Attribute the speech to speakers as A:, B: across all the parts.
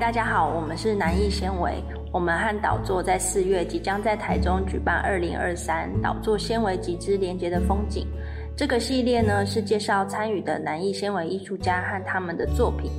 A: 大家好，我们是南艺纤维。我们和导座在四月即将在台中举办二零二三导座纤维集之连接的风景。这个系列呢是介绍参与的南艺纤维艺术家和他们的作品。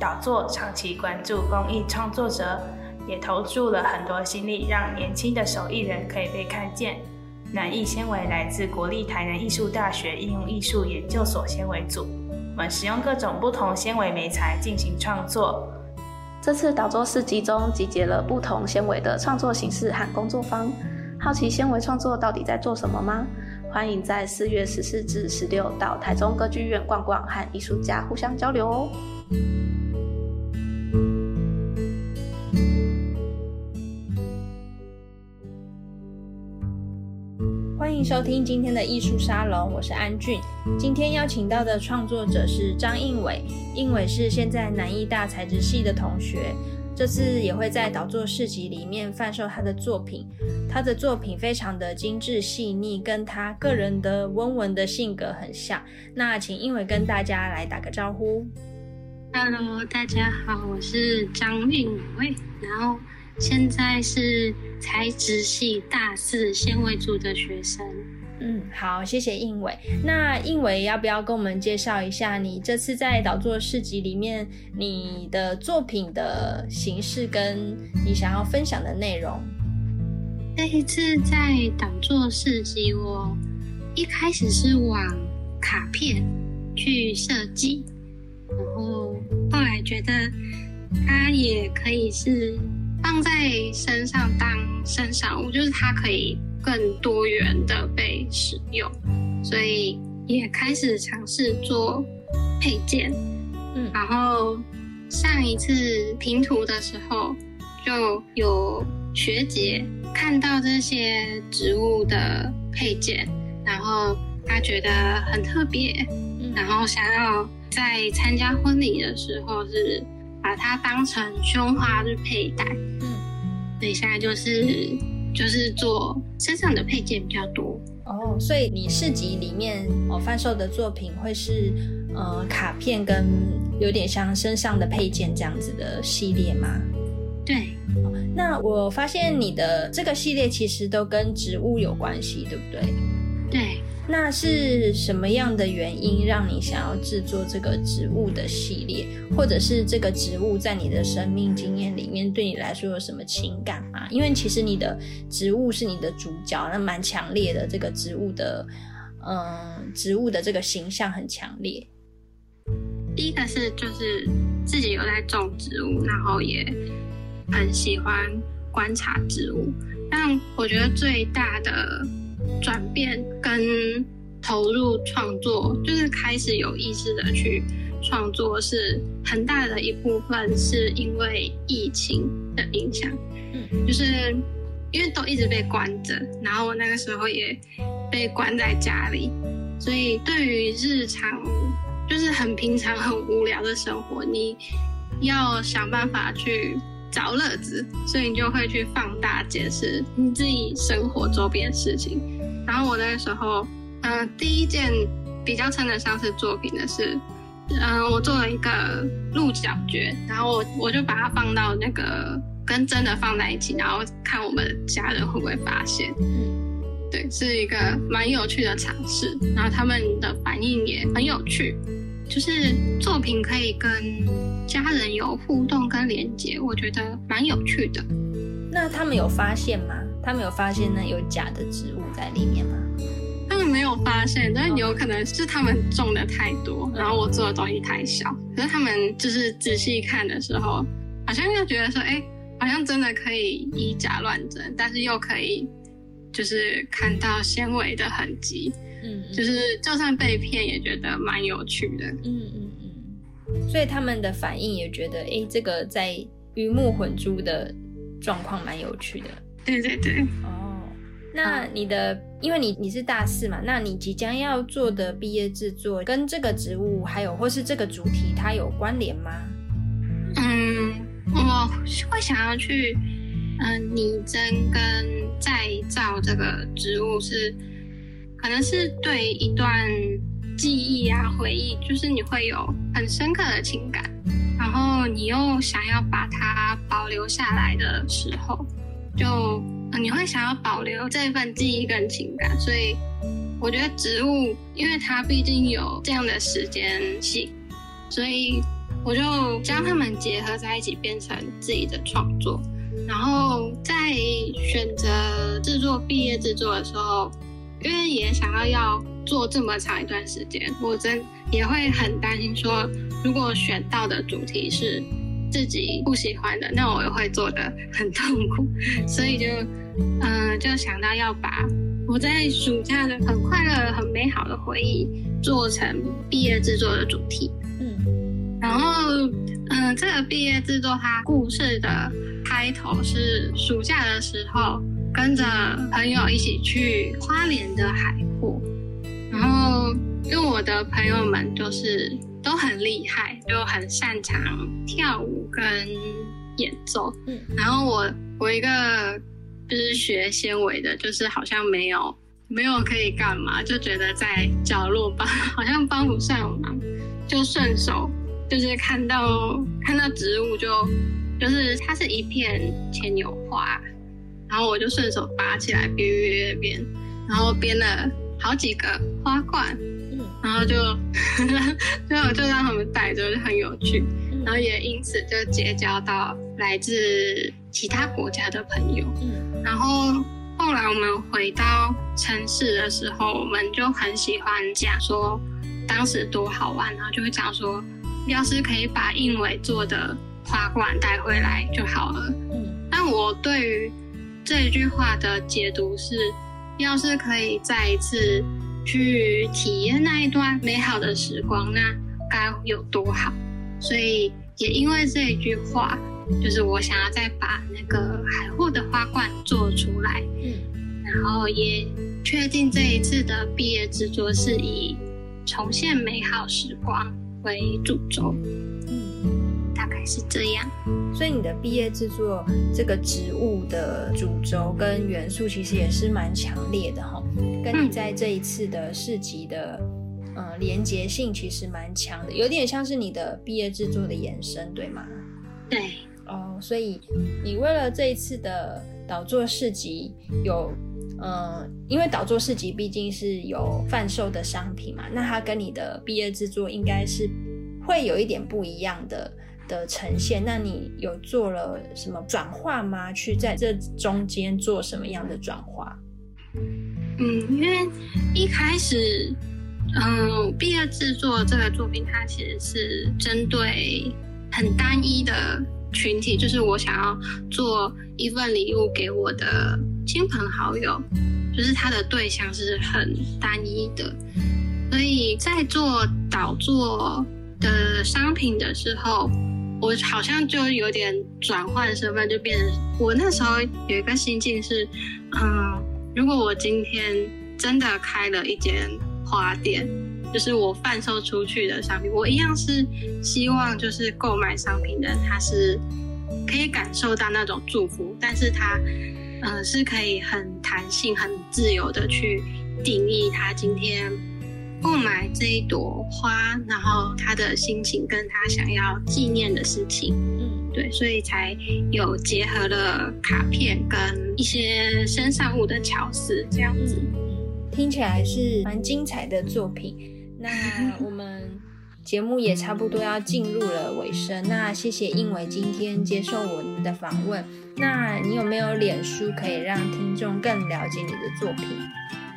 B: 导座长期关注公益创作者，也投注了很多心力，让年轻的手艺人可以被看见。南艺纤维来自国立台南艺术大学应用艺术研究所纤维组，我们使用各种不同纤维媒材进行创作。
C: 这次导作市集中集结了不同纤维的创作形式和工作坊。好奇纤维创作到底在做什么吗？欢迎在四月十四至十六到台中歌剧院逛逛，和艺术家互相交流哦。
A: 收听今天的艺术沙龙，我是安俊。今天邀请到的创作者是张应伟，应伟是现在南艺大材质系的同学，这次也会在导作市集里面贩售他的作品。他的作品非常的精致细腻，跟他个人的温文的性格很像。那请应伟跟大家来打个招呼。
D: Hello，大家好，我是张应伟，然后。现在是材质系大四纤维组的学生。
A: 嗯，好，谢谢应伟。那应伟要不要跟我们介绍一下你这次在导作市集里面你的作品的形式跟你想要分享的内容？
D: 这一次在导作市集，我一开始是往卡片去设计，然后后来觉得它也可以是。放在身上当身上物，就是它可以更多元的被使用，所以也开始尝试做配件。嗯，然后上一次拼图的时候，就有学姐看到这些植物的配件，然后她觉得很特别，然后想要在参加婚礼的时候是。把它当成胸花去佩戴，嗯，所以现在就是就是做身上的配件比较多
A: 哦。所以你市集里面哦贩售的作品会是呃卡片跟有点像身上的配件这样子的系列吗？
D: 对。
A: 那我发现你的这个系列其实都跟植物有关系，对不对？
D: 对。
A: 那是什么样的原因让你想要制作这个植物的系列，或者是这个植物在你的生命经验里面对你来说有什么情感吗？因为其实你的植物是你的主角，那蛮强烈的。这个植物的，嗯，植物的这个形象很强烈。
D: 第一个是就是自己有在种植物，然后也很喜欢观察植物，但我觉得最大的。转变跟投入创作，就是开始有意识的去创作，是很大的一部分，是因为疫情的影响。嗯，就是因为都一直被关着，然后我那个时候也被关在家里，所以对于日常就是很平常、很无聊的生活，你要想办法去。找乐子，所以你就会去放大解释你自己生活周边的事情。然后我那个时候，嗯，第一件比较称得上是作品的是，嗯，我做了一个鹿角蕨，然后我我就把它放到那个跟真的放在一起，然后看我们家人会不会发现。对，是一个蛮有趣的尝试，然后他们的反应也很有趣。就是作品可以跟家人有互动跟连接，我觉得蛮有趣的。
A: 那他们有发现吗？他们有发现那有假的植物在里面吗？
D: 他们没有发现，但有可能是他们种的太多，然后我做的东西太小。可是他们就是仔细看的时候，好像就觉得说，哎，好像真的可以以假乱真，但是又可以就是看到纤维的痕迹。嗯，就是就算被骗，也觉得蛮有趣的。嗯嗯
A: 嗯，所以他们的反应也觉得，哎，这个在鱼目混珠的状况蛮有趣的。
D: 对对对。
A: 哦，那你的，因为你你是大四嘛，那你即将要做的毕业制作跟这个职务还有或是这个主题它有关联吗？
D: 嗯，我会想要去，嗯，拟真跟再造这个职务是。可能是对一段记忆啊、回忆，就是你会有很深刻的情感，然后你又想要把它保留下来的时候，就你会想要保留这份记忆跟情感，所以我觉得植物，因为它毕竟有这样的时间性，所以我就将它们结合在一起，变成自己的创作。然后在选择制作毕业制作的时候，因为也想要要做这么长一段时间，我真也会很担心说，如果选到的主题是自己不喜欢的，那我也会做的很痛苦。所以就，嗯，就想到要把我在暑假的很快乐、很美好的回忆做成毕业制作的主题。嗯，然后，嗯，这个毕业制作它故事的。开头是暑假的时候，跟着朋友一起去花莲的海阔，然后因为我的朋友们就是都很厉害，就很擅长跳舞跟演奏，嗯，然后我我一个就是学纤维的，就是好像没有没有可以干嘛，就觉得在角落帮 好像帮不上忙，就顺手就是看到看到植物就。就是它是一片牵牛花，然后我就顺手拔起来编编编，然后编了好几个花冠，嗯，然后就 就就让他们带着，就很有趣，然后也因此就结交到来自其他国家的朋友，嗯，然后后来我们回到城市的时候，我们就很喜欢讲说当时多好玩，然后就会讲说，要是可以把印尾做的。花冠带回来就好了。嗯，但我对于这一句话的解读是，要是可以再一次去体验那一段美好的时光，那该有多好。所以也因为这一句话，就是我想要再把那个海货的花冠做出来。嗯，然后也确定这一次的毕业制作是以重现美好时光为主轴。是这样，
A: 所以你的毕业制作这个植物的主轴跟元素其实也是蛮强烈的哈，跟你在这一次的市集的嗯连结性其实蛮强的，有点像是你的毕业制作的延伸，对吗？
D: 对，
A: 哦，所以你为了这一次的导作市集有嗯，因为导作市集毕竟是有贩售的商品嘛，那它跟你的毕业制作应该是会有一点不一样的。的呈现，那你有做了什么转化吗？去在这中间做什么样的转化？
D: 嗯，因为一开始，嗯，毕业制作这个作品，它其实是针对很单一的群体，就是我想要做一份礼物给我的亲朋好友，就是它的对象是很单一的，所以在做导作的商品的时候。我好像就有点转换身份，就变成我那时候有一个心境是，嗯，如果我今天真的开了一间花店，就是我贩售出去的商品，我一样是希望就是购买商品的人他是可以感受到那种祝福，但是他嗯是可以很弹性、很自由的去定义他今天。购买这一朵花，然后他的心情跟他想要纪念的事情，嗯，对，所以才有结合了卡片跟一些身上物的巧思，这样子，
A: 听起来是蛮精彩的作品。那 我们节目也差不多要进入了尾声，那谢谢应伟今天接受我们的访问。那你有没有脸书可以让听众更了解你的作品？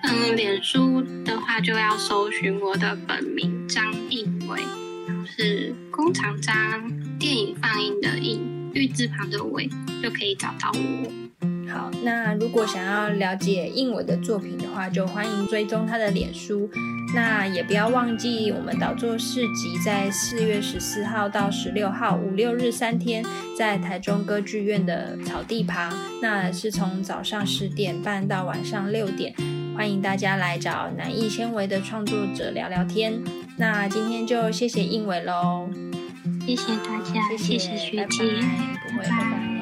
D: 嗯，脸书的话就要搜寻我的本名张应伟，是工厂张，电影放映的映，玉字旁的伟，就可以找到我。
A: 好，那如果想要了解应伟的作品的话，就欢迎追踪他的脸书。那也不要忘记我们导座市集在四月十四号到十六号五六日三天，在台中歌剧院的草地旁，那是从早上十点半到晚上六点。欢迎大家来找南艺纤维的创作者聊聊天。那今天就谢谢应伟喽，
D: 谢谢大家，谢谢学姐，
A: 不会，拜拜。